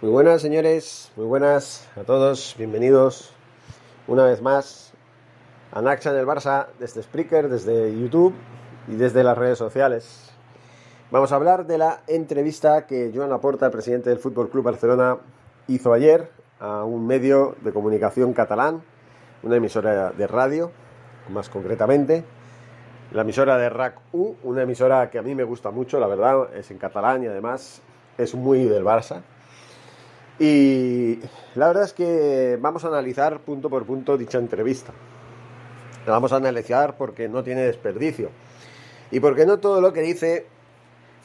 Muy buenas señores, muy buenas a todos, bienvenidos una vez más a Naxa en el Barça desde Spreaker, desde YouTube y desde las redes sociales. Vamos a hablar de la entrevista que Joan Laporta, presidente del Fútbol Club Barcelona, hizo ayer a un medio de comunicación catalán, una emisora de radio, más concretamente, la emisora de RAC U, una emisora que a mí me gusta mucho, la verdad, es en catalán y además es muy del Barça. Y la verdad es que vamos a analizar punto por punto dicha entrevista. La vamos a analizar porque no tiene desperdicio. Y porque no todo lo que dice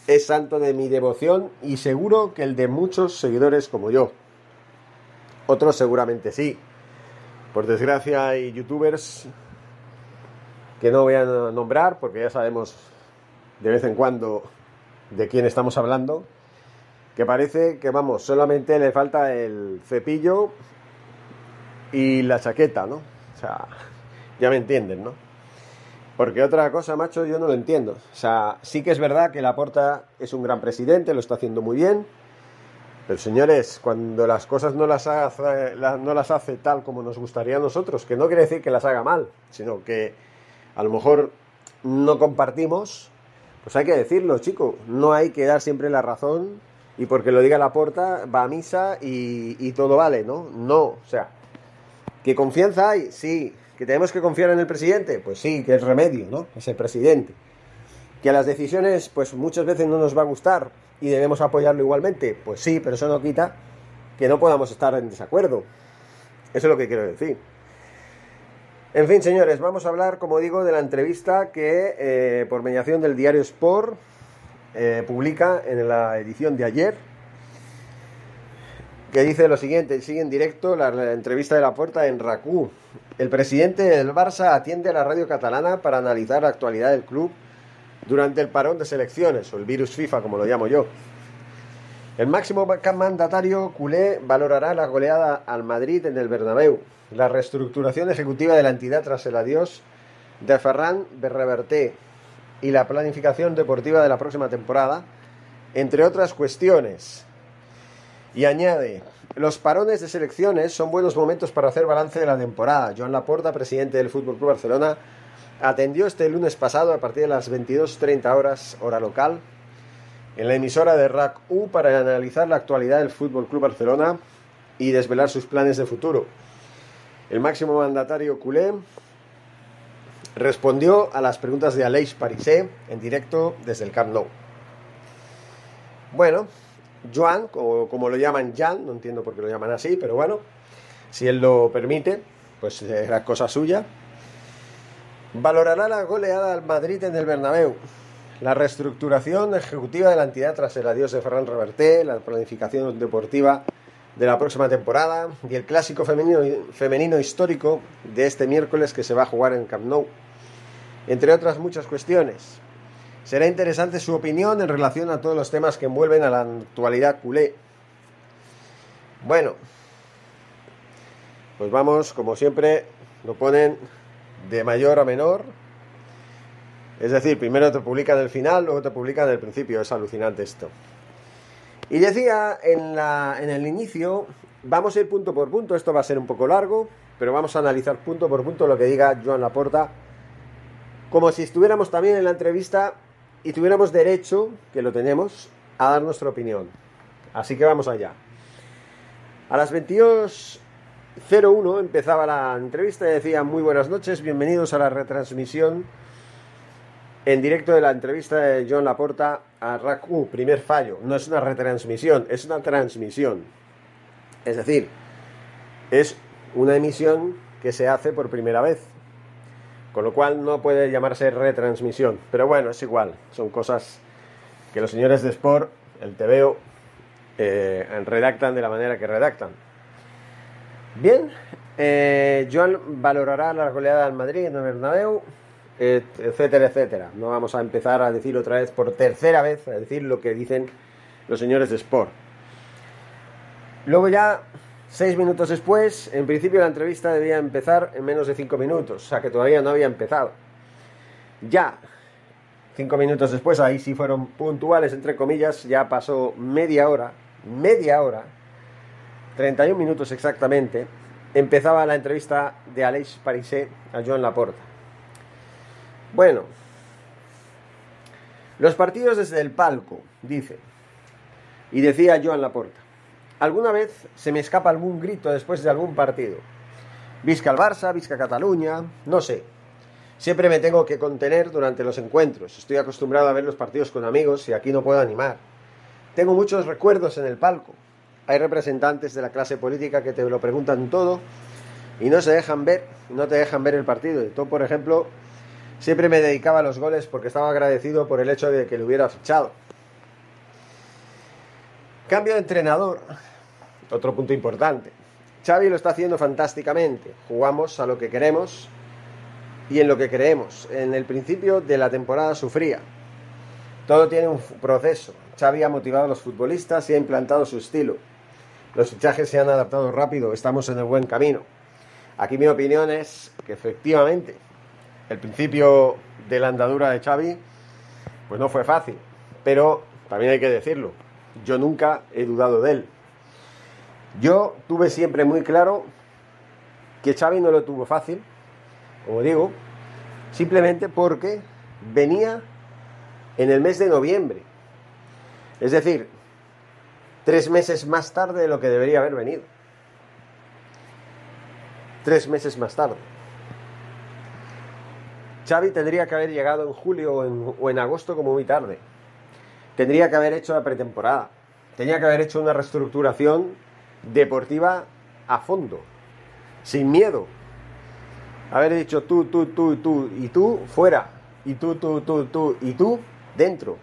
es santo de mi devoción y seguro que el de muchos seguidores como yo. Otros seguramente sí. Por desgracia hay youtubers que no voy a nombrar porque ya sabemos de vez en cuando de quién estamos hablando que parece que, vamos, solamente le falta el cepillo y la chaqueta, ¿no? O sea, ya me entienden, ¿no? Porque otra cosa, macho, yo no lo entiendo. O sea, sí que es verdad que Laporta es un gran presidente, lo está haciendo muy bien, pero señores, cuando las cosas no las, hace, no las hace tal como nos gustaría a nosotros, que no quiere decir que las haga mal, sino que a lo mejor no compartimos, pues hay que decirlo, chico, no hay que dar siempre la razón y porque lo diga la porta va a misa y, todo vale, ¿no? No, o sea, ¿qué confianza hay? Sí, que tenemos que confiar en el presidente, pues sí, que es remedio, ¿no? Es el presidente. Que a las decisiones, pues muchas veces no nos va a gustar y debemos apoyarlo igualmente, pues sí, pero eso no quita que no podamos estar en desacuerdo. Eso es lo que quiero decir. En fin, señores, vamos a hablar, como digo, de la entrevista que, eh, por mediación del diario Sport, eh, publica en la edición de ayer, que dice lo siguiente, sigue en directo la, entrevista de la puerta en RACU. El presidente del Barça atiende a la radio catalana para analizar la actualidad del club durante el parón de selecciones, o el virus FIFA como lo llamo yo. El máximo mandatario culé valorará la goleada al Madrid en el Bernabéu, la reestructuración ejecutiva de la entidad tras el adiós de Ferran Berreverté, y la planificación deportiva de la próxima temporada, entre otras cuestiones. Y añade, los parones de selecciones son buenos momentos para hacer balance de la temporada. Joan Laporta, presidente del Fútbol Club Barcelona, atendió este lunes pasado a partir de las 22.30 horas hora local en la emisora de RAC U para analizar la actualidad del Fútbol Club Barcelona y desvelar sus planes de futuro. El máximo mandatario culé respondió a las preguntas de Aleix Parisé en directo desde el Camp Nou. Bueno, Joan, como, lo llaman Jan, no entiendo por qué lo llaman así, pero bueno, si él lo permite, pues era cosa suya. Valorará la goleada al Madrid en el Bernabéu, la reestructuración ejecutiva de la entidad tras el adiós de Ferran Reverté, la planificación deportiva de la próxima temporada y el clásico femenino, femenino histórico de este miércoles que se va a jugar en Camp Nou entre otras muchas cuestiones. Será interesante su opinión en relación a todos los temas que envuelven a la actualidad culé. Bueno, pues vamos, como siempre, lo ponen de mayor a menor. Es decir, primero te publican el final, luego te publican el principio. Es alucinante esto. Y decía en, en el inicio, vamos a ir punto por punto. Esto va a ser un poco largo, pero vamos a analizar punto por punto lo que diga Joan Laporta como si estuviéramos también en la entrevista y tuviéramos derecho, que lo tenemos, a dar nuestra opinión. Así que vamos allá. A las 22.01 empezaba la entrevista y decía muy buenas noches, bienvenidos a la retransmisión en directo de la entrevista de John Laporta a RACU. Primer fallo, no es una retransmisión, es una transmisión. Es decir, es una emisión que se hace por primera vez. Con lo cual no puede llamarse retransmisión. Pero bueno, es igual. Son cosas que los señores de Sport, el TVO, eh, redactan de la manera que redactan. Bien, eh, Joan valorará la goleada al Madrid en el Bernabéu, etcétera, etcétera. No vamos a empezar a decir otra vez, por tercera vez, a decir lo que dicen los señores de Sport. Luego ya, seis minutos después, en principio la entrevista debía empezar en menos de cinco minutos, o sea que todavía no había empezado. Ya, cinco minutos después, ahí sí fueron puntuales, entre comillas, ya pasó media hora media hora, 31 minutos exactamente, empezaba la entrevista de Aleix Parisé a Joan Laporta. Bueno, los partidos desde el palco, dice, y decía Joan Laporta, alguna vez se me escapa algún grito después de algún partido. Visca el Barça, Visca Cataluña, no sé. Siempre me tengo que contener durante los encuentros. Estoy acostumbrado a ver los partidos con amigos y aquí no puedo animar. Tengo muchos recuerdos en el palco. Hay representantes de la clase política que te lo preguntan todo y no se dejan ver, no te dejan ver el partido. Yo, por ejemplo, siempre me dedicaba a los goles porque estaba agradecido por el hecho de que lo hubiera fichado. Cambio de entrenador, otro punto importante. Xavi lo está haciendo fantásticamente. Jugamos a lo que queremos y en lo que creemos. En el principio de la temporada sufría. Todo tiene un proceso. Xavi ha motivado a los futbolistas y ha implantado su estilo. Los fichajes se han adaptado rápido, estamos en el buen camino. Aquí mi opinión es que efectivamente el principio de la andadura de Xavi pues no fue fácil, pero también hay que decirlo, yo nunca he dudado de él. Yo tuve siempre muy claro que Xavi no lo tuvo fácil, como digo, simplemente porque venía en el mes de noviembre es decir, tres meses más tarde de lo que debería haber venido. Tres meses más tarde. Xavi tendría que haber llegado en julio o en, agosto como muy tarde. Tendría que haber hecho la pretemporada. Tenía que haber hecho una reestructuración deportiva a fondo. Sin miedo. Haber dicho tú, tú, tú, tú y tú fuera. Y tú, tú, tú, tú y tú dentro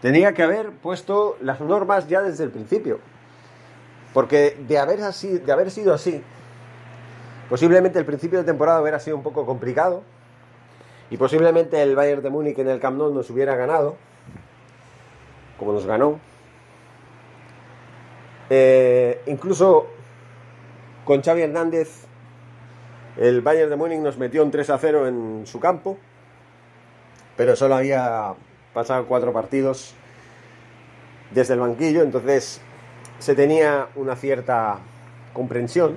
Tenía que haber puesto las normas ya desde el principio. Porque de haber, así, de haber sido así, posiblemente el principio de temporada hubiera sido un poco complicado. Y posiblemente el Bayern de Múnich en el Camp Nou nos hubiera ganado, como nos ganó. Eh, incluso con Xavi Hernández, el Bayern de Múnich nos metió un 3 a 0 en su campo, pero solo había pasaban cuatro partidos desde el banquillo, entonces se tenía una cierta comprensión.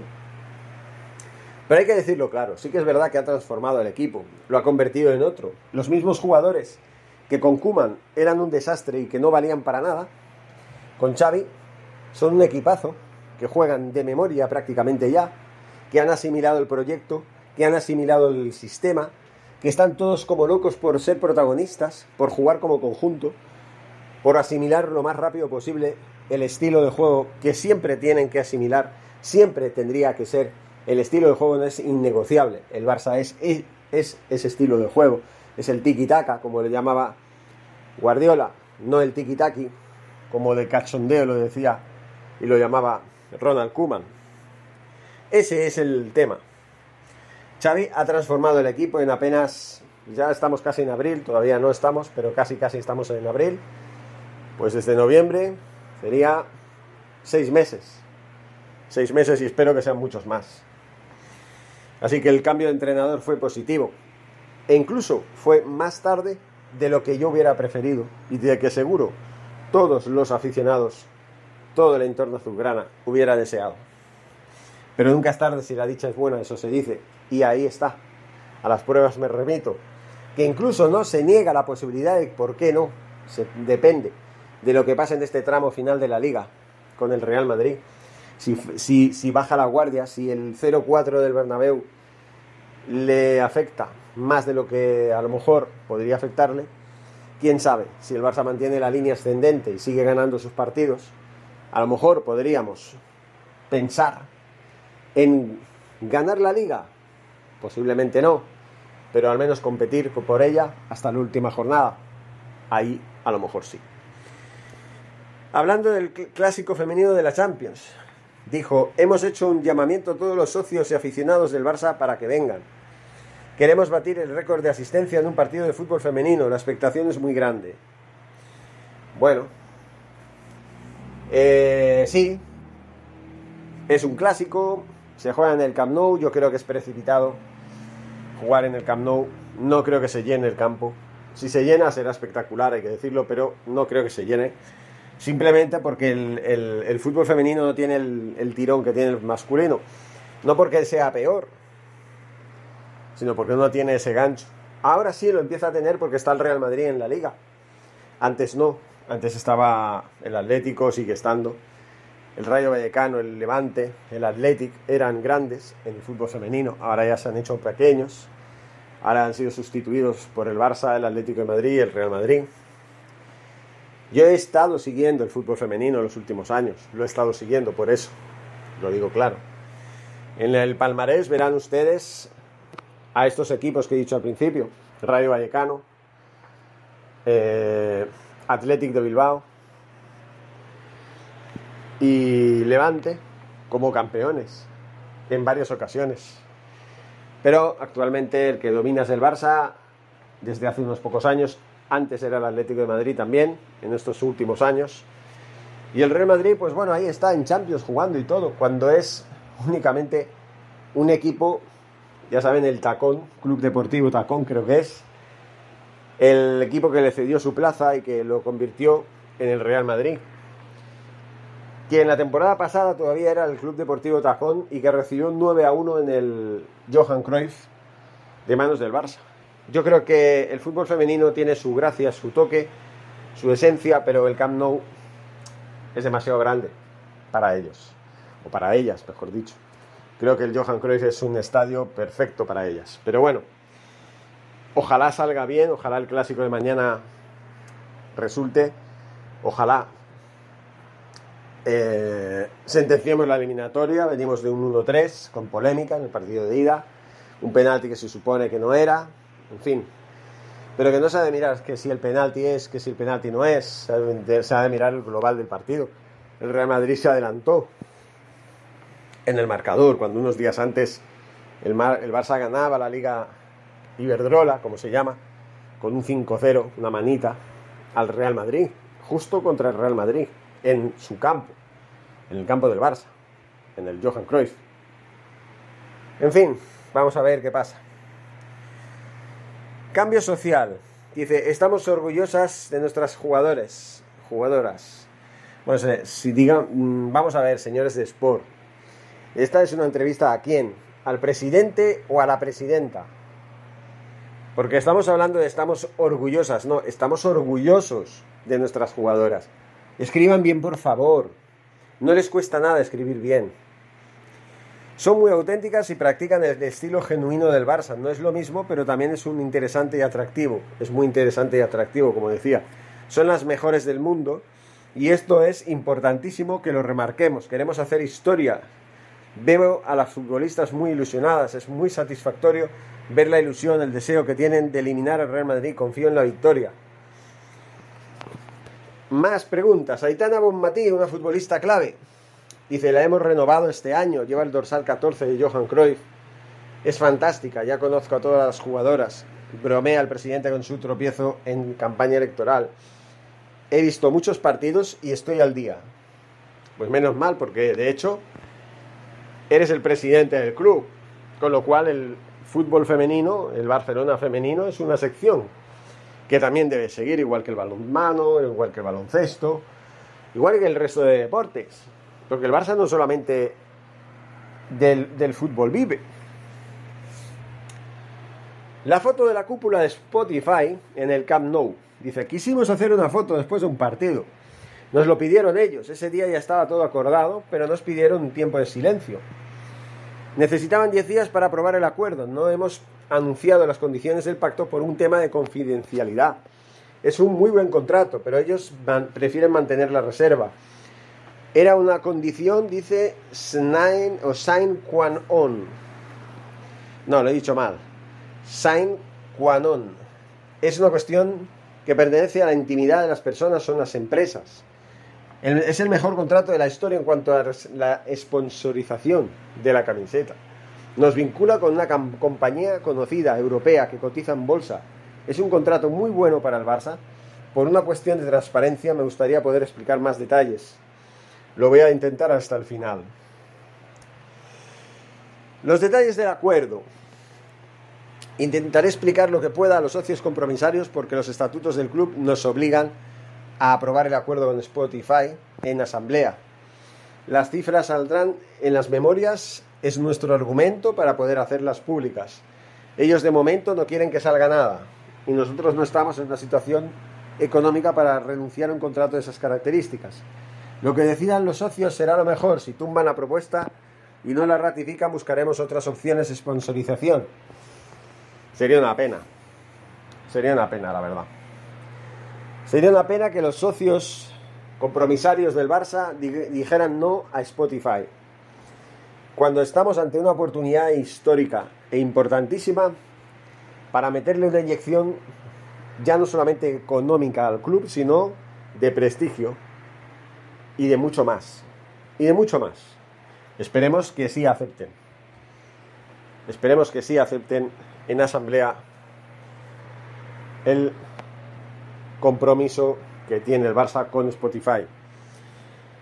Pero hay que decirlo claro, sí que es verdad que ha transformado el equipo, lo ha convertido en otro. Los mismos jugadores que con Kuman eran un desastre y que no valían para nada, con Xavi son un equipazo que juegan de memoria prácticamente ya, que han asimilado el proyecto, que han asimilado el sistema, que están todos como locos por ser protagonistas, por jugar como conjunto, por asimilar lo más rápido posible el estilo de juego que siempre tienen que asimilar, siempre tendría que ser, el estilo de juego no es innegociable, el Barça es, es, ese estilo de juego, es el tiki-taka, como le llamaba Guardiola, no el tiki-taki, como de cachondeo lo decía y lo llamaba Ronald Koeman. Ese es el tema. Xavi ha transformado el equipo en apenas, ya estamos casi en abril, todavía no estamos, pero casi casi estamos en abril. Pues desde noviembre sería seis meses. Seis meses y espero que sean muchos más. Así que el cambio de entrenador fue positivo. E incluso fue más tarde de lo que yo hubiera preferido y de que seguro todos los aficionados, todo el entorno azulgrana hubiera deseado. Pero nunca es tarde si la dicha es buena, eso se dice. Y ahí está. A las pruebas me remito. Que incluso no se niega la posibilidad de por qué no. Se, depende. de lo que pasa en este tramo final de la liga con el Real Madrid. Si, baja la guardia, si el 0-4 del Bernabéu le afecta más de lo que a lo mejor podría afectarle, quién sabe, si el Barça mantiene la línea ascendente y sigue ganando sus partidos, a lo mejor podríamos pensar en ganar la liga, posiblemente no, pero al menos competir por ella hasta la última jornada. Ahí a lo mejor sí. Hablando del clásico femenino de la Champions, dijo, hemos hecho un llamamiento a todos los socios y aficionados del Barça para que vengan. Queremos batir el récord de asistencia en un partido de fútbol femenino, la expectación es muy grande. Bueno, eh, sí, es un clásico, se juega en el Camp Nou, yo creo que es precipitado jugar en el Camp Nou, no creo que se llene el campo. Si se llena será espectacular, hay que decirlo, pero no creo que se llene. Simplemente porque el, fútbol femenino no tiene el, tirón que tiene el masculino. No porque sea peor, sino porque no tiene ese gancho. Ahora sí lo empieza a tener porque está el Real Madrid en la liga. Antes no, antes estaba el Atlético, sigue estando el Rayo Vallecano, el Levante, el Athletic eran grandes en el fútbol femenino, ahora ya se han hecho pequeños, ahora han sido sustituidos por el Barça, el Atlético de Madrid y el Real Madrid. Yo he estado siguiendo el fútbol femenino en los últimos años, lo he estado siguiendo por eso, lo digo claro. En el palmarés verán ustedes a estos equipos que he dicho al principio, Rayo Vallecano, eh, Athletic de Bilbao, y Levante como campeones en varias ocasiones. Pero actualmente el que domina es el Barça desde hace unos pocos años. Antes era el Atlético de Madrid también, en estos últimos años. Y el Real Madrid, pues bueno, ahí está en Champions jugando y todo, cuando es únicamente un equipo, ya saben, el Tacón, Club Deportivo Tacón creo que es, el equipo que le cedió su plaza y que lo convirtió en el Real Madrid que en la temporada pasada todavía era el Club Deportivo Tajón y que recibió un 9 a 1 en el Johan Cruyff de manos del Barça. Yo creo que el fútbol femenino tiene su gracia, su toque, su esencia, pero el Camp Nou es demasiado grande para ellos, o para ellas, mejor dicho. Creo que el Johan Cruyff es un estadio perfecto para ellas. Pero bueno, ojalá salga bien, ojalá el clásico de mañana resulte, ojalá eh, sentenciamos la eliminatoria, venimos de un 1-3 con polémica en el partido de ida, un penalti que se supone que no era, en fin. Pero que no se ha de mirar que si el penalti es, que si el penalti no es, se ha de mirar el global del partido. El Real Madrid se adelantó en el marcador, cuando unos días antes el, el Barça ganaba la Liga Iberdrola, como se llama, con un 5-0, una manita, al Real Madrid, justo contra el Real Madrid en su campo, en el campo del Barça, en el Johan Cruyff. En fin, vamos a ver qué pasa. Cambio social. Dice, estamos orgullosas de nuestras jugadores, jugadoras. Bueno, si digan, mm, vamos a ver, señores de Sport. Esta es una entrevista a quién? ¿Al presidente o a la presidenta? Porque estamos hablando de estamos orgullosas, no, estamos orgullosos de nuestras jugadoras. Escriban bien, por favor. No les cuesta nada escribir bien. Son muy auténticas y practican el estilo genuino del Barça. No es lo mismo, pero también es un interesante y atractivo. Es muy interesante y atractivo, como decía. Son las mejores del mundo y esto es importantísimo que lo remarquemos. Queremos hacer historia. Veo a las futbolistas muy ilusionadas. Es muy satisfactorio ver la ilusión, el deseo que tienen de eliminar al Real Madrid. Confío en la victoria. Más preguntas. Aitana Bonmatí, una futbolista clave. Dice, la hemos renovado este año, lleva el dorsal 14 de Johan Cruyff. Es fantástica, ya conozco a todas las jugadoras. Bromea el presidente con su tropiezo en campaña electoral. He visto muchos partidos y estoy al día. Pues menos mal, porque de hecho eres el presidente del club. Con lo cual el fútbol femenino, el Barcelona femenino, es una sección que también debe seguir, igual que el balonmano, igual que el baloncesto, igual que el resto de deportes. Porque el Barça no solamente del, fútbol vive. La foto de la cúpula de Spotify en el Camp Nou. Dice, quisimos hacer una foto después de un partido. Nos lo pidieron ellos, ese día ya estaba todo acordado, pero nos pidieron un tiempo de silencio. Necesitaban 10 días para aprobar el acuerdo, no hemos anunciado las condiciones del pacto por un tema de confidencialidad. Es un muy buen contrato, pero ellos prefieren mantener la reserva. Era una condición, dice Snain o Sain Quan On. No, lo he dicho mal. Sain Quan On. Es una cuestión que pertenece a la intimidad de las personas, son las empresas. es el mejor contrato de la historia en cuanto a la sponsorización de la camiseta. Nos vincula con una compañía conocida, europea, que cotiza en bolsa. Es un contrato muy bueno para el Barça. Por una cuestión de transparencia me gustaría poder explicar más detalles. Lo voy a intentar hasta el final. Los detalles del acuerdo. Intentaré explicar lo que pueda a los socios compromisarios porque los estatutos del club nos obligan a aprobar el acuerdo con Spotify en asamblea. Las cifras saldrán en las memorias, es nuestro argumento para poder hacerlas públicas. Ellos de momento no quieren que salga nada y nosotros no estamos en una situación económica para renunciar a un contrato de esas características. Lo que decidan los socios será lo mejor. Si tumban la propuesta y no la ratifican, buscaremos otras opciones de sponsorización. Sería una pena. Sería una pena, la verdad. Sería una pena que los socios compromisarios del Barça dijeran no a Spotify. Cuando estamos ante una oportunidad histórica e importantísima para meterle una inyección ya no solamente económica al club, sino de prestigio y de mucho más. Y de mucho más. Esperemos que sí acepten. Esperemos que sí acepten en asamblea el compromiso que tiene el Barça con Spotify.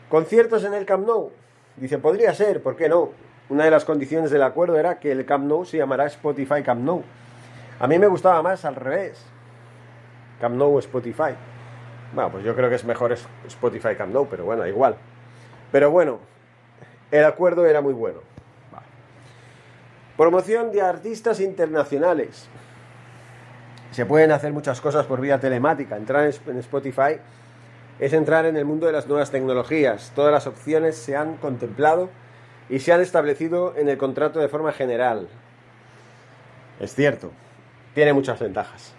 Conciertos en el Camp Nou. Dice, podría ser, ¿por qué no? Una de las condiciones del acuerdo era que el Camp Nou se llamará Spotify Camp Nou. A mí me gustaba más al revés. Camp Nou Spotify. Bueno, pues yo creo que es mejor Spotify Camp Nou, pero bueno, igual. Pero bueno, el acuerdo era muy bueno. Promoción de artistas internacionales. Se pueden hacer muchas cosas por vía telemática. Entrar en Spotify es entrar en el mundo de las nuevas tecnologías. Todas las opciones se han contemplado y se han establecido en el contrato de forma general. Es cierto, tiene muchas ventajas.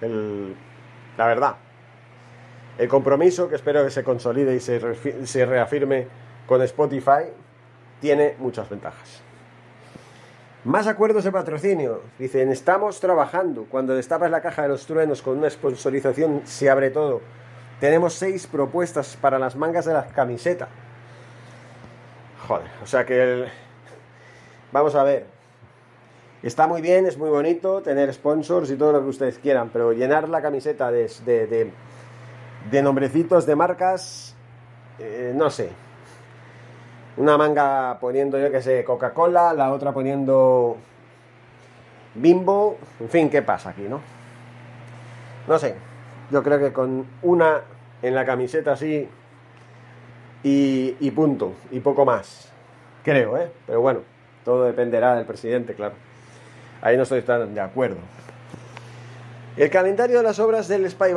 la verdad. El compromiso, que espero que se consolide y se, reafirme con Spotify, tiene muchas ventajas. Más acuerdos de patrocinio. Dicen, estamos trabajando. Cuando destapas la caja de los truenos con una sponsorización, se abre todo. Tenemos seis propuestas para las mangas de la camiseta. Joder, o sea que... Vamos a ver. Está muy bien, es muy bonito tener sponsors y todo lo que ustedes quieran, pero llenar la camiseta de nombrecitos de marcas, eh, no sé. Una manga poniendo, yo que sé, Coca-Cola, la otra poniendo Bimbo, en fin, ¿qué pasa aquí, no? No sé, yo creo que con una en la camiseta así y, punto, y poco más. Creo, ¿eh? Pero bueno, todo dependerá del presidente, claro. Ahí no estoy tan de acuerdo. El calendario de las obras del Spy.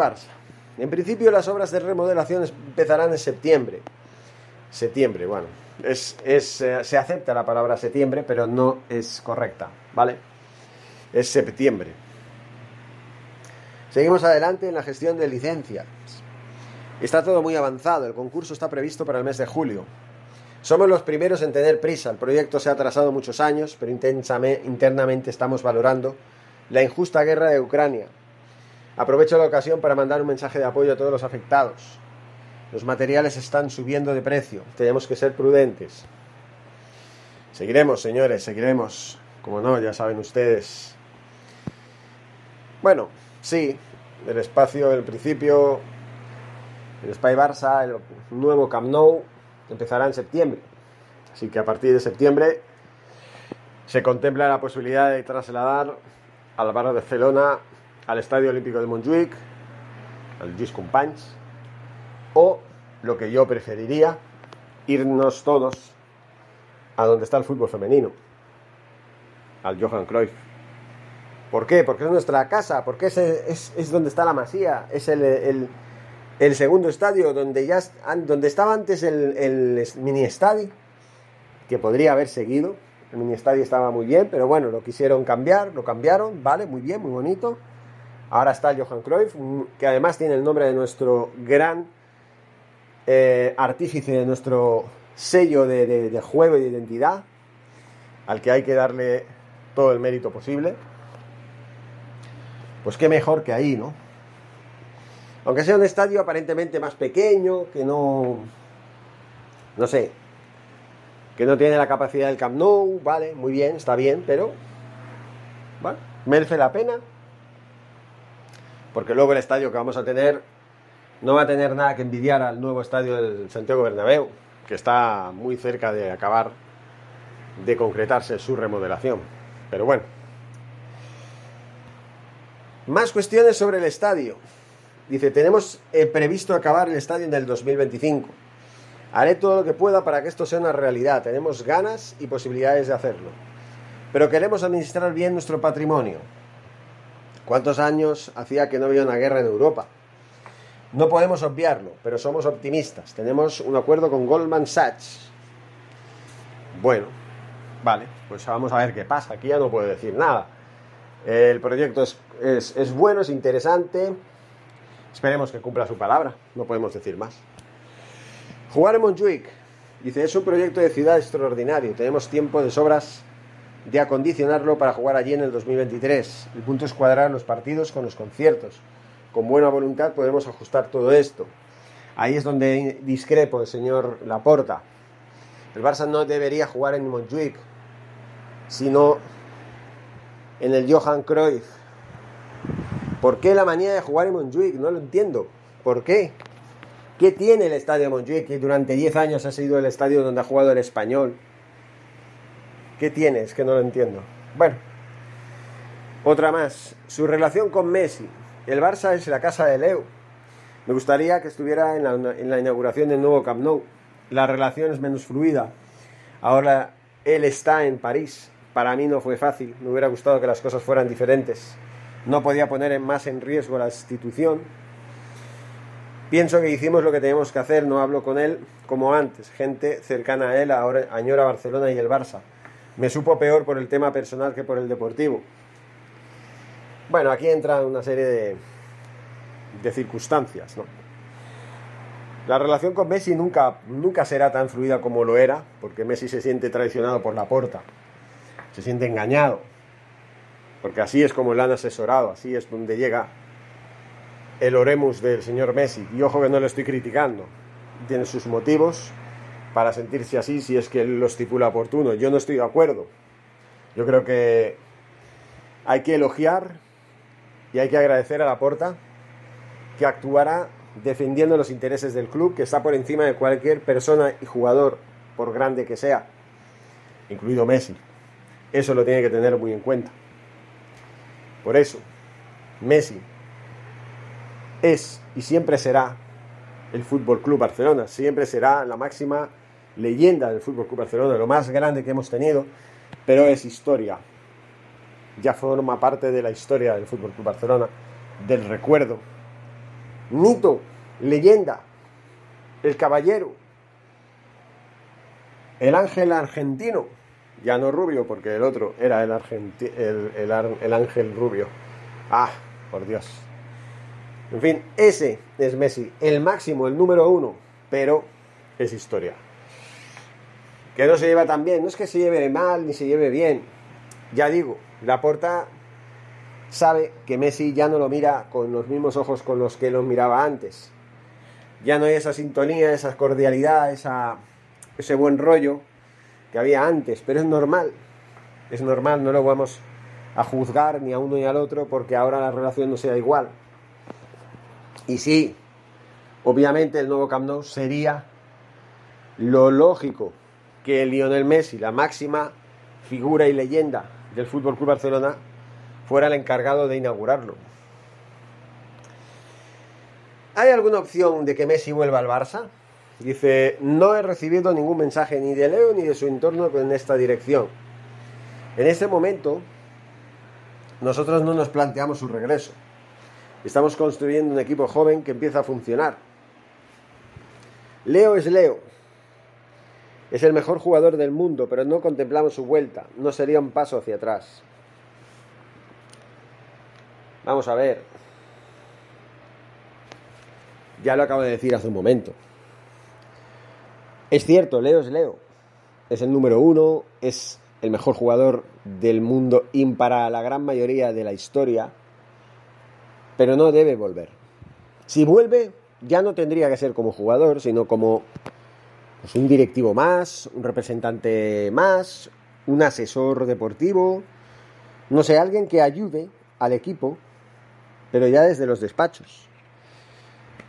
En principio las obras de remodelación empezarán en septiembre. Septiembre, bueno, es, eh, se acepta la palabra septiembre, pero no es correcta, ¿vale? Es septiembre. Seguimos adelante en la gestión de licencias. Está todo muy avanzado, el concurso está previsto para el mes de julio. Somos los primeros en tener prisa, el proyecto se ha atrasado muchos años, pero internamente estamos valorando la injusta guerra de Ucrania, Aprovecho la ocasión para mandar un mensaje de apoyo a todos los afectados. Los materiales están subiendo de precio. Tenemos que ser prudentes. Seguiremos, señores, seguiremos. Como no, ya saben ustedes. Bueno, sí, el espacio, el principio, el Spy Barça, el nuevo Camp Nou, empezará en septiembre. Así que a partir de septiembre se contempla la posibilidad de trasladar al Barcelona al Estadio Olímpico de Montjuic, al Gis o lo que yo preferiría, irnos todos a donde está el fútbol femenino, al Johan Cruyff. ¿Por qué? Porque es nuestra casa, porque es, es, donde está la masía, es el, el segundo estadio donde ya donde estaba antes el, el mini estadio, que podría haber seguido. El mini estadio estaba muy bien, pero bueno, lo quisieron cambiar, lo cambiaron, vale, muy bien, muy bonito. Ahora está el Johan Cruyff, que además tiene el nombre de nuestro gran eh, artífice, de nuestro sello de, de juego y de identidad, al que hay que darle todo el mérito posible. Pues qué mejor que ahí, ¿no? Aunque sea un estadio aparentemente más pequeño, que no. No sé. Que no tiene la capacidad del Camp Nou, vale, muy bien, está bien, pero. Bueno, merece la pena. Porque luego el estadio que vamos a tener no va a tener nada que envidiar al nuevo estadio del Santiago Bernabéu, que está muy cerca de acabar de concretarse su remodelación. Pero bueno. Más cuestiones sobre el estadio. Dice, tenemos eh, previsto acabar el estadio en el 2025. Haré todo lo que pueda para que esto sea una realidad. Tenemos ganas y posibilidades de hacerlo. Pero queremos administrar bien nuestro patrimonio. ¿Cuántos años hacía que no había una guerra en Europa? No podemos obviarlo, pero somos optimistas. Tenemos un acuerdo con Goldman Sachs. Bueno, vale, pues vamos a ver qué pasa. Aquí ya no puedo decir nada. El proyecto es, es, es bueno, es interesante Esperemos que cumpla su palabra, no podemos decir más. Jugar en Montjuic. Dice, es un proyecto de ciudad extraordinario. Tenemos tiempo de sobras de acondicionarlo para jugar allí en el 2023. El punto es cuadrar los partidos con los conciertos. Con buena voluntad podemos ajustar todo esto. Ahí es donde discrepo el señor Laporta. El Barça no debería jugar en Montjuic, sino en el Johan Cruyff ¿Por qué la manía de jugar en Montjuic? No lo entiendo. ¿Por qué? ¿Qué tiene el estadio de Montjuic que durante 10 años ha sido el estadio donde ha jugado el español? ¿Qué tiene? Es que no lo entiendo. Bueno, otra más. Su relación con Messi. El Barça es la casa de Leo. Me gustaría que estuviera en la, en la inauguración del nuevo Camp Nou. La relación es menos fluida. Ahora él está en París. Para mí no fue fácil. Me hubiera gustado que las cosas fueran diferentes no podía poner más en riesgo la institución. Pienso que hicimos lo que teníamos que hacer, no hablo con él como antes, gente cercana a él ahora añora Barcelona y el Barça. Me supo peor por el tema personal que por el deportivo. Bueno, aquí entra una serie de, circunstancias, ¿no? La relación con Messi nunca, nunca será tan fluida como lo era, porque Messi se siente traicionado por la porta, se siente engañado, porque así es como lo han asesorado, así es donde llega el oremus del señor Messi. Y ojo que no lo estoy criticando, tiene sus motivos para sentirse así si es que lo estipula oportuno. Yo no estoy de acuerdo. Yo creo que hay que elogiar y hay que agradecer a la porta que actuará defendiendo los intereses del club, que está por encima de cualquier persona y jugador, por grande que sea, incluido Messi. Eso lo tiene que tener muy en cuenta. Por eso, Messi es y siempre será el Fútbol Club Barcelona, siempre será la máxima leyenda del Fútbol Club Barcelona, lo más grande que hemos tenido, pero es historia. Ya forma parte de la historia del Fútbol Club Barcelona, del recuerdo. Mito, leyenda, el caballero, el ángel argentino ya no rubio, porque el otro era el, el, ángel rubio. Ah, por Dios. En fin, ese es Messi, el máximo, el número uno, pero es historia. Que no se lleva tan bien, no es que se lleve mal ni se lleve bien. Ya digo, la porta sabe que Messi ya no lo mira con los mismos ojos con los que lo miraba antes. Ya no hay esa sintonía, esa cordialidad, esa, ese buen rollo que había antes, pero es normal, es normal, no lo vamos a juzgar ni a uno ni al otro porque ahora la relación no sea igual. Y sí, obviamente el nuevo Camp Nou sería lo lógico que Lionel Messi, la máxima figura y leyenda del Fútbol Club Barcelona, fuera el encargado de inaugurarlo. ¿Hay alguna opción de que Messi vuelva al Barça? Dice, no he recibido ningún mensaje ni de Leo ni de su entorno en esta dirección. En este momento, nosotros no nos planteamos su regreso. Estamos construyendo un equipo joven que empieza a funcionar. Leo es Leo. Es el mejor jugador del mundo, pero no contemplamos su vuelta. No sería un paso hacia atrás. Vamos a ver. Ya lo acabo de decir hace un momento. Es cierto, Leo es Leo. Es el número uno, es el mejor jugador del mundo para la gran mayoría de la historia, pero no debe volver. Si vuelve, ya no tendría que ser como jugador, sino como pues, un directivo más, un representante más, un asesor deportivo, no sé, alguien que ayude al equipo, pero ya desde los despachos.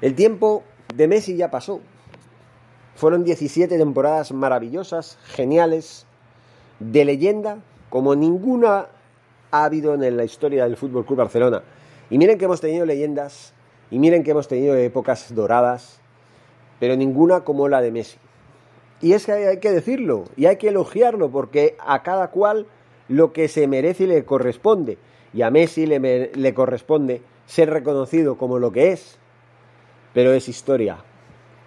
El tiempo de Messi ya pasó. Fueron 17 temporadas maravillosas, geniales, de leyenda, como ninguna ha habido en la historia del Fútbol Club Barcelona. Y miren que hemos tenido leyendas, y miren que hemos tenido épocas doradas, pero ninguna como la de Messi. Y es que hay que decirlo, y hay que elogiarlo, porque a cada cual lo que se merece y le corresponde. Y a Messi le, le corresponde ser reconocido como lo que es, pero es historia.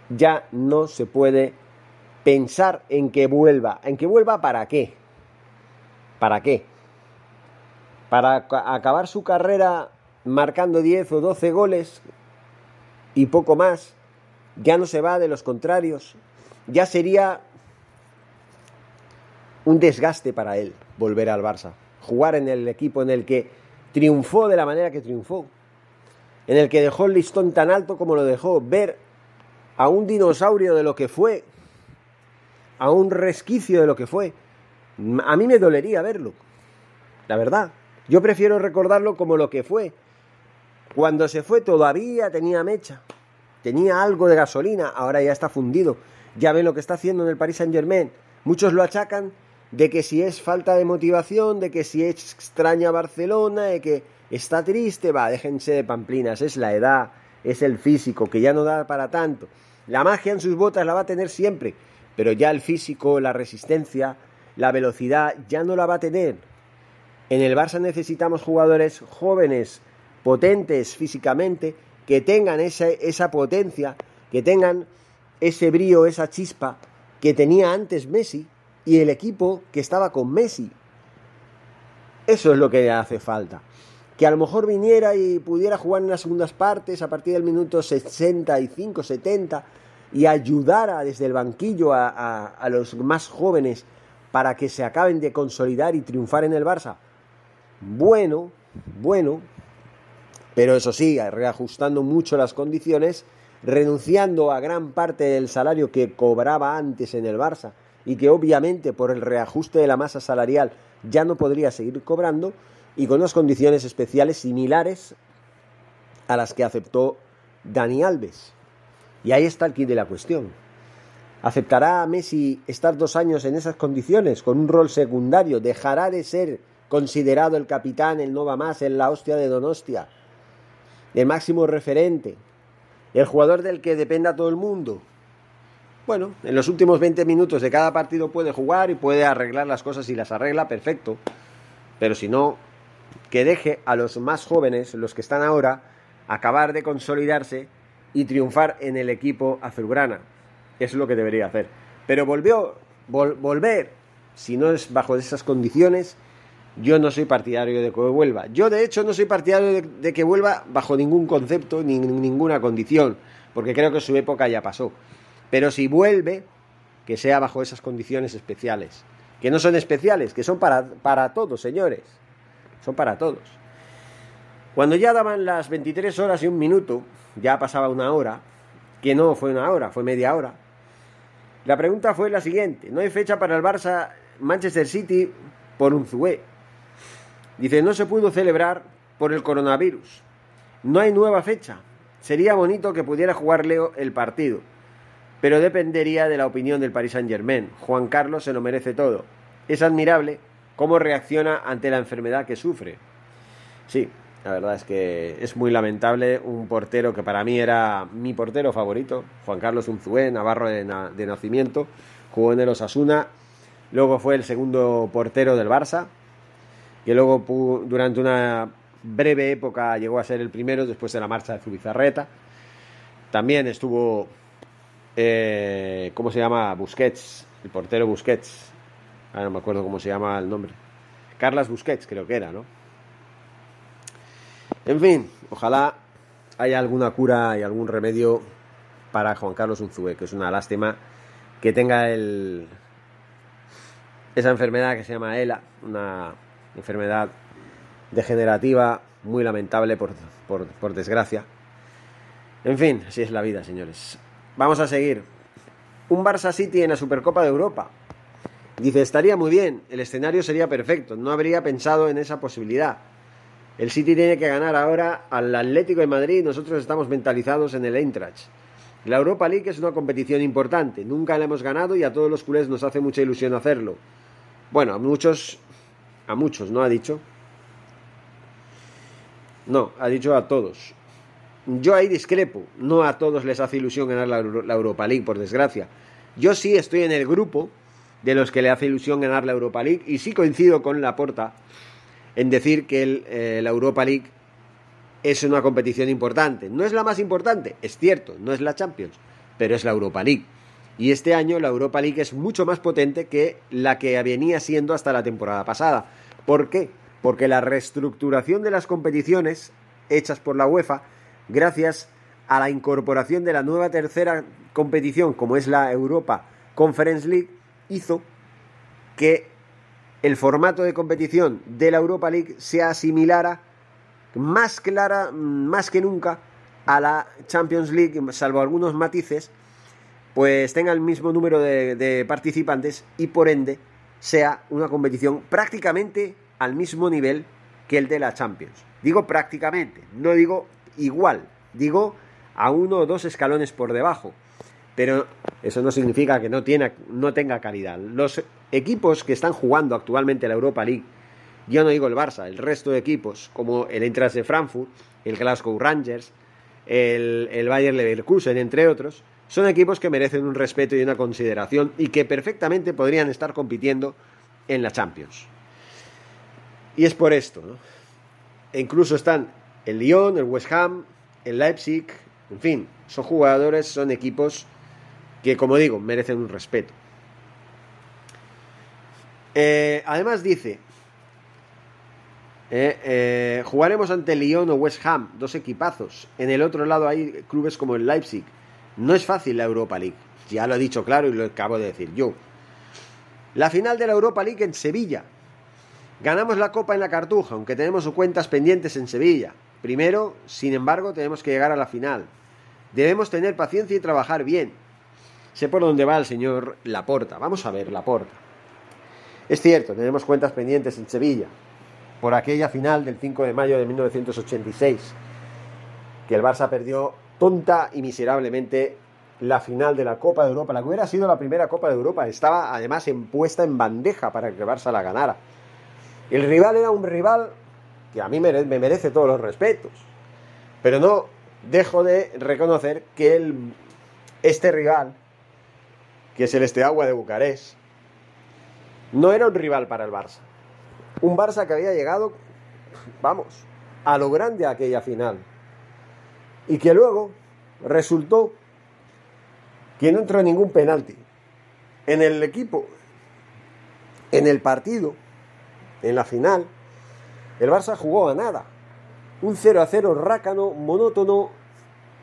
Ya no se puede pensar en que vuelva. ¿En que vuelva para qué? ¿Para qué? Para acabar su carrera marcando 10 o 12 goles y poco más. Ya no se va de los contrarios. Ya sería un desgaste para él volver al Barça. Jugar en el equipo en el que triunfó de la manera que triunfó. En el que dejó el listón tan alto como lo dejó. Ver a un dinosaurio de lo que fue. A un resquicio de lo que fue. A mí me dolería verlo, la verdad. Yo prefiero recordarlo como lo que fue. Cuando se fue todavía tenía mecha, tenía algo de gasolina, ahora ya está fundido. Ya ven lo que está haciendo en el Paris Saint Germain. Muchos lo achacan de que si es falta de motivación, de que si es extraña Barcelona, de que está triste, va, déjense de pamplinas, es la edad, es el físico, que ya no da para tanto. La magia en sus botas la va a tener siempre, pero ya el físico, la resistencia, la velocidad ya no la va a tener. En el Barça necesitamos jugadores jóvenes, potentes físicamente, que tengan esa, esa potencia, que tengan ese brío, esa chispa que tenía antes Messi y el equipo que estaba con Messi. Eso es lo que hace falta. Que a lo mejor viniera y pudiera jugar en las segundas partes a partir del minuto 65, 70 y ayudara desde el banquillo a, a los más jóvenes para que se acaben de consolidar y triunfar en el Barça? Bueno, bueno, pero eso sí, reajustando mucho las condiciones, renunciando a gran parte del salario que cobraba antes en el Barça y que obviamente por el reajuste de la masa salarial ya no podría seguir cobrando y con unas condiciones especiales similares a las que aceptó Dani Alves. Y ahí está el kit de la cuestión. ¿Aceptará Messi estar dos años en esas condiciones, con un rol secundario? ¿Dejará de ser considerado el capitán, el no va más, en la hostia de Donostia? El máximo referente, el jugador del que dependa todo el mundo. Bueno, en los últimos 20 minutos de cada partido puede jugar y puede arreglar las cosas y las arregla, perfecto. Pero si no, que deje a los más jóvenes, los que están ahora, acabar de consolidarse y triunfar en el equipo azulgrana. Eso es lo que debería hacer. Pero volvió, volver, si no es bajo esas condiciones, yo no soy partidario de que vuelva. Yo, de hecho, no soy partidario de, que vuelva bajo ningún concepto ni ninguna condición, porque creo que su época ya pasó. Pero si vuelve, que sea bajo esas condiciones especiales. Que no son especiales, que son para, para todos, señores. Son para todos. Cuando ya daban las 23 horas y un minuto, ya pasaba una hora, que no fue una hora, fue media hora, la pregunta fue la siguiente. No hay fecha para el Barça Manchester City por un zué. Dice, no se pudo celebrar por el coronavirus. No hay nueva fecha. Sería bonito que pudiera jugar Leo el partido. Pero dependería de la opinión del Paris Saint Germain. Juan Carlos se lo merece todo. Es admirable cómo reacciona ante la enfermedad que sufre. Sí, la verdad es que es muy lamentable un portero que para mí era mi portero favorito, Juan Carlos Unzué, navarro de, nacimiento, jugó en el Osasuna, luego fue el segundo portero del Barça, que luego durante una breve época llegó a ser el primero después de la marcha de Zubizarreta. También estuvo eh, ¿cómo se llama? Busquets, el portero Busquets. No me acuerdo cómo se llama el nombre. Carlas Busquets, creo que era, ¿no? En fin, ojalá haya alguna cura y algún remedio para Juan Carlos Unzué, que es una lástima que tenga el, esa enfermedad que se llama ELA, una enfermedad degenerativa muy lamentable por, por desgracia. En fin, así es la vida, señores. Vamos a seguir. Un Barça City en la Supercopa de Europa. Dice, estaría muy bien, el escenario sería perfecto, no habría pensado en esa posibilidad. El City tiene que ganar ahora al Atlético de Madrid nosotros estamos mentalizados en el Eintracht. La Europa League es una competición importante, nunca la hemos ganado y a todos los culés nos hace mucha ilusión hacerlo. Bueno, a muchos, a muchos, ¿no ha dicho? No, ha dicho a todos. Yo ahí discrepo. No a todos les hace ilusión ganar la, Europa League, por desgracia. Yo sí estoy en el grupo de los que le hace ilusión ganar la Europa League y sí coincido con Laporta en decir que eh, la Europa League es una competición importante. No es la más importante, es cierto, no es la Champions, pero es la Europa League. Y este año la Europa League es mucho más potente que la que venía siendo hasta la temporada pasada. ¿Por qué? Porque la reestructuración de las competiciones hechas por la UEFA gracias a la incorporación de la nueva tercera competición, como es la Europa Conference League, hizo que el formato de competición de la Europa League se asimilara más clara, más que nunca, a la Champions League, salvo algunos matices, pues tenga el mismo número de, participantes y por ende sea una competición prácticamente al mismo nivel que el de la Champions. Digo prácticamente, no digo igual, digo a uno o dos escalones por debajo. Pero eso no significa que no, tiene, no tenga calidad. Los equipos que están jugando actualmente la Europa League, yo no digo el Barça, el resto de equipos, como el Eintracht de Frankfurt, el Glasgow Rangers, el, el Bayer Leverkusen, entre otros, son equipos que merecen un respeto y una consideración y que perfectamente podrían estar compitiendo en la Champions. Y es por esto, ¿no? E incluso están el Lyon, el West Ham, el Leipzig, en fin, son jugadores, son equipos que, como digo, merecen un respeto. Eh, además dice, eh, eh, jugaremos ante Lyon o West Ham, dos equipazos. En el otro lado hay clubes como el Leipzig. No es fácil la Europa League. Ya lo he dicho claro y lo acabo de decir yo. La final de la Europa League en Sevilla. Ganamos la Copa en la Cartuja, aunque tenemos cuentas pendientes en Sevilla. Primero, sin embargo, tenemos que llegar a la final. Debemos tener paciencia y trabajar bien. Sé por dónde va el señor Laporta. Vamos a ver, Laporta. Es cierto, tenemos cuentas pendientes en Sevilla, por aquella final del 5 de mayo de 1986, que el Barça perdió tonta y miserablemente la final de la Copa de Europa, la que hubiera sido la primera Copa de Europa, estaba además en puesta en bandeja para que Barça la ganara. El rival era un rival que a mí me, merece todos los respetos. Pero no dejo de reconocer que el, este rival, que es el Esteagua de Bucarest, no era un rival para el Barça. Un Barça que había llegado, vamos, a lo grande aquella final. Y que luego resultó que no entró ningún penalti. En el equipo, en el partido, en la final, el Barça jugó a nada. Un 0 a 0 rácano, monótono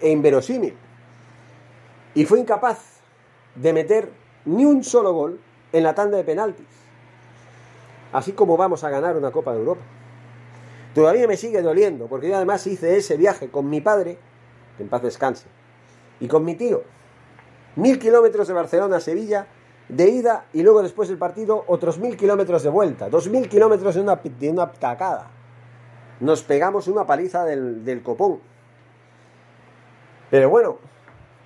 e inverosímil. Y fue incapaz de meter ni un solo gol en la tanda de penaltis. Así como vamos a ganar una Copa de Europa. Todavía me sigue doliendo, porque yo además hice ese viaje con mi padre, que en paz descanse, y con mi tío. Mil kilómetros de Barcelona a Sevilla de ida y luego después del partido otros mil kilómetros de vuelta, dos mil kilómetros de una, de una tacada. Nos pegamos una paliza del, del copón. Pero bueno,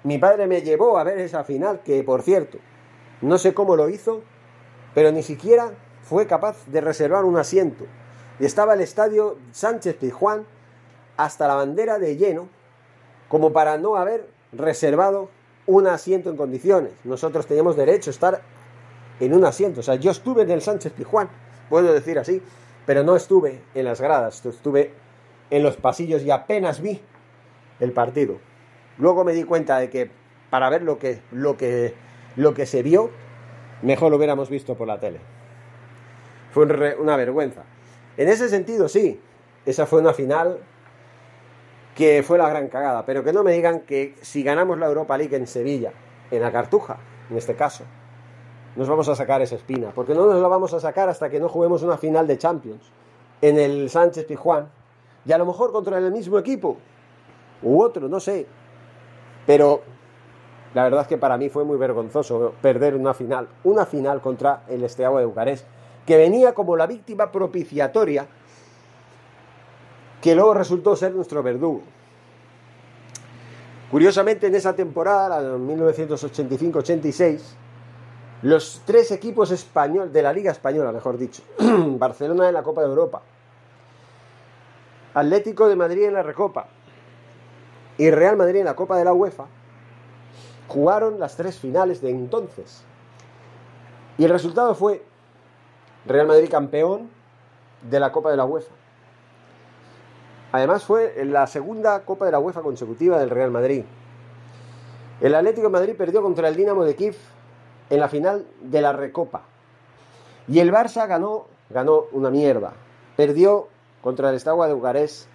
mi padre me llevó a ver esa final, que por cierto, no sé cómo lo hizo, pero ni siquiera fue capaz de reservar un asiento. Y estaba el estadio Sánchez Pizjuán hasta la bandera de lleno, como para no haber reservado un asiento en condiciones. Nosotros teníamos derecho a estar en un asiento. O sea, yo estuve en el Sánchez Pijuán, puedo decir así, pero no estuve en las gradas, estuve en los pasillos y apenas vi el partido. Luego me di cuenta de que para ver lo que, lo que, lo que se vio, mejor lo hubiéramos visto por la tele. Fue una vergüenza. En ese sentido, sí, esa fue una final que fue la gran cagada, pero que no me digan que si ganamos la Europa League en Sevilla, en la Cartuja, en este caso, nos vamos a sacar esa espina, porque no nos la vamos a sacar hasta que no juguemos una final de Champions en el Sánchez Pijuán, y a lo mejor contra el mismo equipo, u otro, no sé, pero la verdad es que para mí fue muy vergonzoso perder una final, una final contra el Esteaua de Bucarest, que venía como la víctima propiciatoria que luego resultó ser nuestro verdugo. Curiosamente, en esa temporada, la 1985-86, los tres equipos españoles de la Liga Española, mejor dicho, Barcelona en la Copa de Europa, Atlético de Madrid en la Recopa y Real Madrid en la Copa de la UEFA, jugaron las tres finales de entonces. Y el resultado fue Real Madrid campeón de la Copa de la UEFA. Además fue la segunda Copa de la UEFA consecutiva del Real Madrid. El Atlético de Madrid perdió contra el Dinamo de Kiev en la final de la Recopa. Y el Barça ganó, ganó una mierda. Perdió contra el Estagua de Bucarest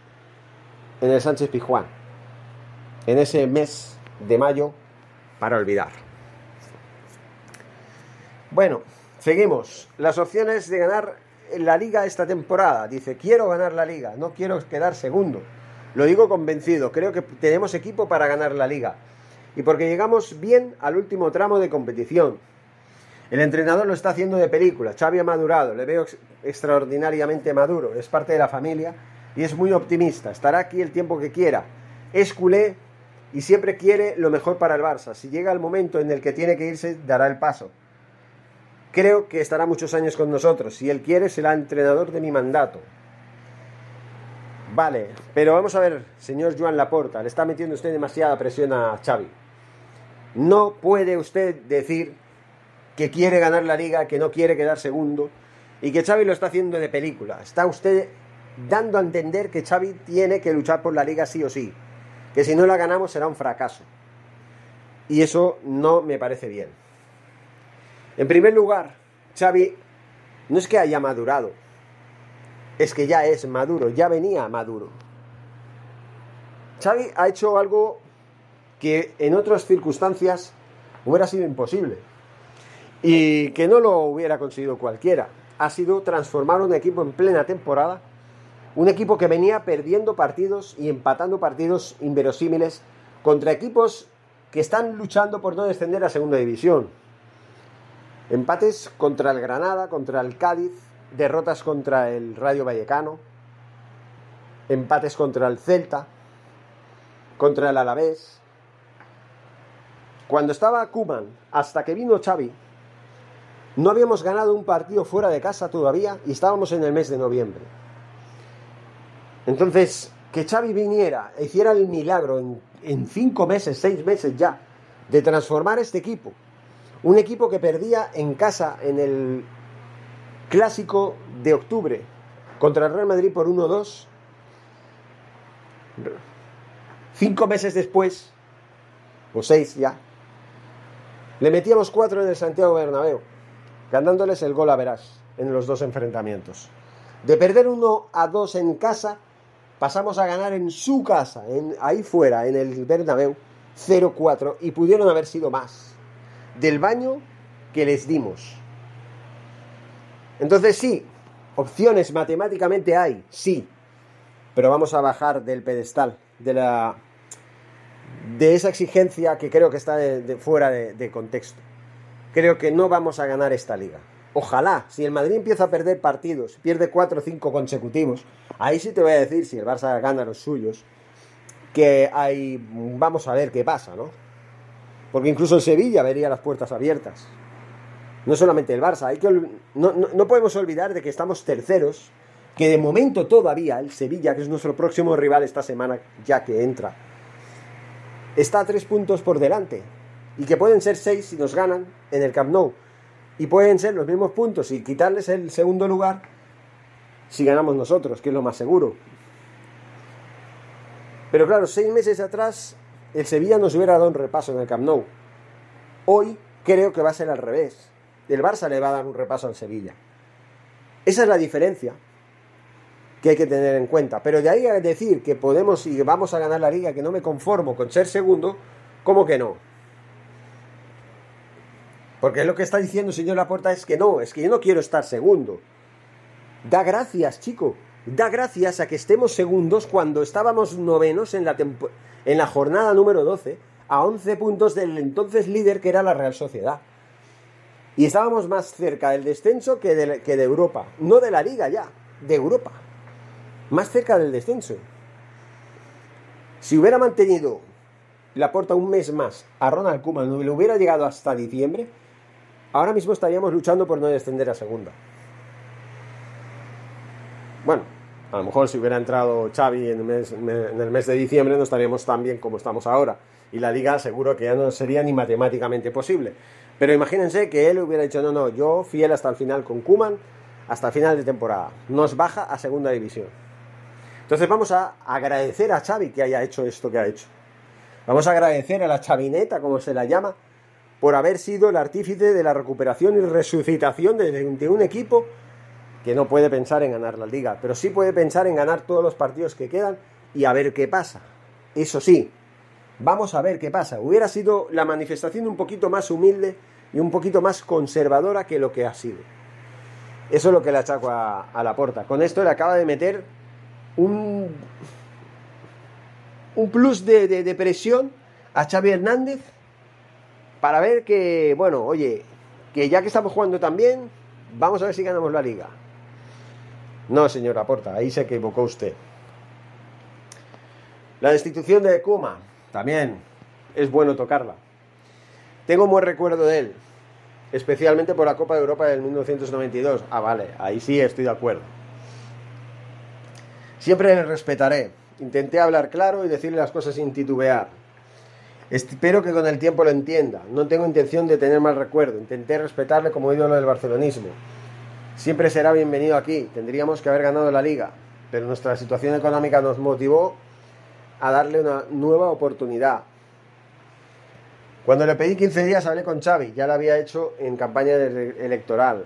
en el Sánchez Pijuán. En ese mes de mayo para olvidar. Bueno, seguimos. Las opciones de ganar la liga esta temporada. Dice, quiero ganar la liga, no quiero quedar segundo. Lo digo convencido, creo que tenemos equipo para ganar la liga. Y porque llegamos bien al último tramo de competición. El entrenador lo está haciendo de película. Xavi ha madurado, le veo extraordinariamente maduro. Es parte de la familia y es muy optimista. Estará aquí el tiempo que quiera. Es culé y siempre quiere lo mejor para el Barça. Si llega el momento en el que tiene que irse, dará el paso. Creo que estará muchos años con nosotros. Si él quiere, será entrenador de mi mandato. Vale, pero vamos a ver, señor Joan Laporta, le está metiendo usted demasiada presión a Xavi. No puede usted decir que quiere ganar la liga, que no quiere quedar segundo y que Xavi lo está haciendo de película. Está usted dando a entender que Xavi tiene que luchar por la liga sí o sí, que si no la ganamos será un fracaso. Y eso no me parece bien. En primer lugar, Xavi no es que haya madurado, es que ya es maduro, ya venía maduro. Xavi ha hecho algo que en otras circunstancias hubiera sido imposible y que no lo hubiera conseguido cualquiera. Ha sido transformar un equipo en plena temporada, un equipo que venía perdiendo partidos y empatando partidos inverosímiles contra equipos que están luchando por no descender a segunda división. Empates contra el Granada, contra el Cádiz, derrotas contra el Radio Vallecano, empates contra el Celta, contra el Alavés. Cuando estaba Kuman, hasta que vino Xavi, no habíamos ganado un partido fuera de casa todavía y estábamos en el mes de noviembre. Entonces, que Xavi viniera e hiciera el milagro en, en cinco meses, seis meses ya, de transformar este equipo un equipo que perdía en casa en el clásico de octubre contra el Real Madrid por 1-2. Cinco meses después, o seis ya, le metíamos cuatro en el Santiago Bernabéu, ganándoles el gol a verás en los dos enfrentamientos. De perder 1 a 2 en casa, pasamos a ganar en su casa, en, ahí fuera, en el Bernabéu, 0-4, y pudieron haber sido más del baño que les dimos. Entonces sí, opciones matemáticamente hay, sí, pero vamos a bajar del pedestal, de la de esa exigencia que creo que está de, fuera de, de contexto. Creo que no vamos a ganar esta liga. Ojalá, si el Madrid empieza a perder partidos, pierde 4 o 5 consecutivos, ahí sí te voy a decir, si el Barça gana los suyos, que hay, vamos a ver qué pasa, ¿no? Porque incluso el Sevilla vería las puertas abiertas. No solamente el Barça. Hay que, no, no, podemos olvidar de que estamos terceros, que de momento todavía el Sevilla, que es nuestro próximo rival esta semana, ya que entra, está a tres puntos por delante. Y que pueden ser seis si nos ganan en el Camp Nou. Y pueden ser los mismos puntos y quitarles el segundo lugar si ganamos nosotros, que es lo más seguro. Pero claro, seis meses atrás el Sevilla nos hubiera dado un repaso en el Camp Nou. Hoy creo que va a ser al revés. El Barça le va a dar un repaso al Sevilla. Esa es la diferencia que hay que tener en cuenta. Pero de ahí a decir que podemos y vamos a ganar la liga, que no me conformo con ser segundo, ¿cómo que no? Porque lo que está diciendo el señor Laporta es que no, es que yo no quiero estar segundo. Da gracias, chico. Da gracias a que estemos segundos cuando estábamos novenos en la, en la jornada número 12, a 11 puntos del entonces líder que era la Real Sociedad. Y estábamos más cerca del descenso que de, que de Europa. No de la liga ya, de Europa. Más cerca del descenso. Si hubiera mantenido la puerta un mes más a Ronald Koeman, no le hubiera llegado hasta diciembre, ahora mismo estaríamos luchando por no descender a segunda. Bueno, a lo mejor si hubiera entrado Xavi en el mes, de diciembre no estaríamos tan bien como estamos ahora. Y la liga seguro que ya no sería ni matemáticamente posible. Pero imagínense que él hubiera dicho, no, no, yo fiel hasta el final con Kuman, hasta el final de temporada. Nos baja a segunda división. Entonces vamos a agradecer a Xavi que haya hecho esto que ha hecho. Vamos a agradecer a la chavineta, como se la llama, por haber sido el artífice de la recuperación y resucitación de, un equipo que no puede pensar en ganar la liga, pero sí puede pensar en ganar todos los partidos que quedan y a ver qué pasa. Eso sí, vamos a ver qué pasa. Hubiera sido la manifestación un poquito más humilde y un poquito más conservadora que lo que ha sido. Eso es lo que le achaco a, a la porta. Con esto le acaba de meter un, un plus de, de presión a Xavi Hernández para ver que, bueno, oye, que ya que estamos jugando tan bien, vamos a ver si ganamos la liga. No, señor Aporta, ahí se equivocó usted. La destitución de Kuma, también es bueno tocarla. Tengo un buen recuerdo de él, especialmente por la Copa de Europa del 1992. Ah, vale, ahí sí estoy de acuerdo. Siempre le respetaré. Intenté hablar claro y decirle las cosas sin titubear. Espero que con el tiempo lo entienda. No tengo intención de tener mal recuerdo. Intenté respetarle como ídolo del barcelonismo. Siempre será bienvenido aquí. Tendríamos que haber ganado la liga. Pero nuestra situación económica nos motivó a darle una nueva oportunidad. Cuando le pedí 15 días hablé con Xavi. Ya lo había hecho en campaña electoral.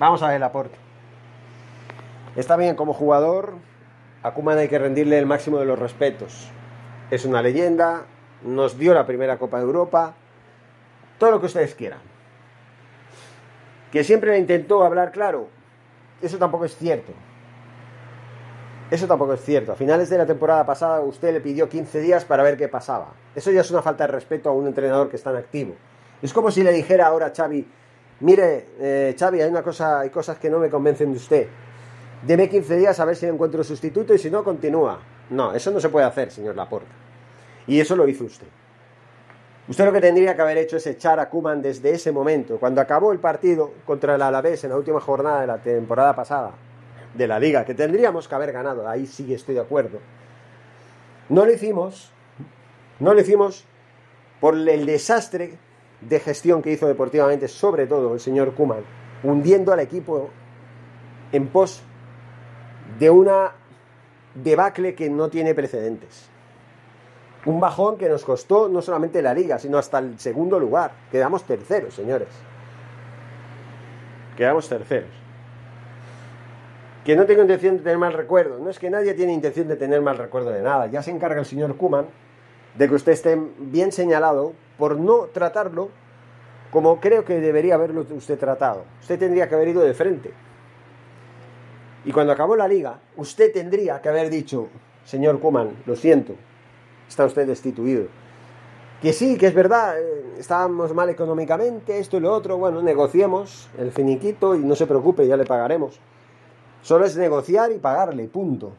Vamos a ver el aporte. Está bien como jugador. A Koeman hay que rendirle el máximo de los respetos. Es una leyenda, nos dio la primera Copa de Europa, todo lo que ustedes quieran. Que siempre intentó hablar claro, eso tampoco es cierto. Eso tampoco es cierto. A finales de la temporada pasada usted le pidió 15 días para ver qué pasaba. Eso ya es una falta de respeto a un entrenador que está en activo. Es como si le dijera ahora a Xavi, mire, eh, Xavi, hay una cosa, hay cosas que no me convencen de usted. Deme 15 días a ver si encuentro sustituto y si no, continúa. No, eso no se puede hacer, señor Laporta. Y eso lo hizo usted. Usted lo que tendría que haber hecho es echar a Kuman desde ese momento, cuando acabó el partido contra el Alavés en la última jornada de la temporada pasada de la liga, que tendríamos que haber ganado, ahí sí estoy de acuerdo. No lo hicimos, no lo hicimos por el desastre de gestión que hizo deportivamente, sobre todo el señor Kuman, hundiendo al equipo en pos de una debacle que no tiene precedentes. Un bajón que nos costó no solamente la liga, sino hasta el segundo lugar. Quedamos terceros, señores. Quedamos terceros. Que no tengo intención de tener mal recuerdo. No es que nadie tiene intención de tener mal recuerdo de nada. Ya se encarga el señor Kuman de que usted esté bien señalado por no tratarlo como creo que debería haberlo usted tratado. Usted tendría que haber ido de frente. Y cuando acabó la liga, usted tendría que haber dicho, señor Kuman, lo siento, está usted destituido. Que sí, que es verdad, eh, estábamos mal económicamente, esto y lo otro, bueno, negociemos el finiquito y no se preocupe, ya le pagaremos. Solo es negociar y pagarle, punto.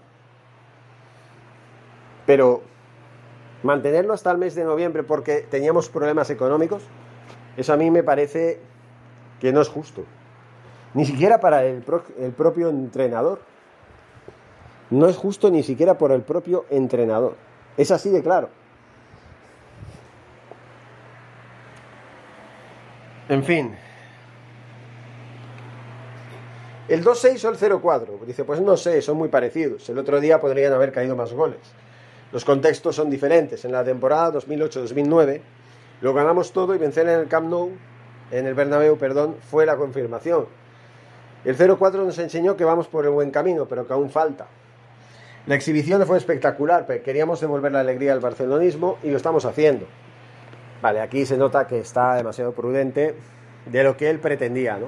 Pero mantenerlo hasta el mes de noviembre porque teníamos problemas económicos, eso a mí me parece que no es justo. Ni siquiera para el, el propio entrenador. No es justo ni siquiera por el propio entrenador. Es así de claro. En fin. El 2-6 o el 0-4. Dice, pues no sé, son muy parecidos. El otro día podrían haber caído más goles. Los contextos son diferentes. En la temporada 2008-2009 lo ganamos todo y vencer en el Camp Nou, en el Bernabéu, perdón, fue la confirmación. El 0-4 nos enseñó que vamos por el buen camino, pero que aún falta. La exhibición fue espectacular, pero queríamos devolver la alegría al barcelonismo y lo estamos haciendo. Vale, aquí se nota que está demasiado prudente de lo que él pretendía, ¿no?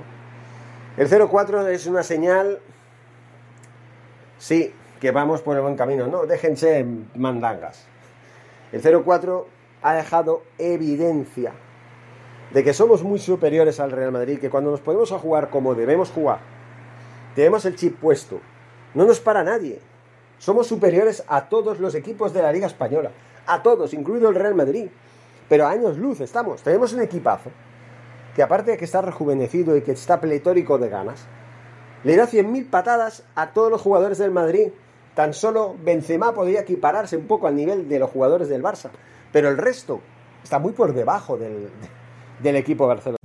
El 0-4 es una señal, sí, que vamos por el buen camino, no, déjense mandangas. El 0-4 ha dejado evidencia de que somos muy superiores al Real Madrid, que cuando nos podemos a jugar como debemos jugar, tenemos el chip puesto, no nos para nadie. Somos superiores a todos los equipos de la Liga Española, a todos, incluido el Real Madrid. Pero a años luz estamos, tenemos un equipazo que aparte de que está rejuvenecido y que está pletórico de ganas, le da 100.000 patadas a todos los jugadores del Madrid. Tan solo Benzema podría equipararse un poco al nivel de los jugadores del Barça, pero el resto está muy por debajo del, del equipo Barcelona.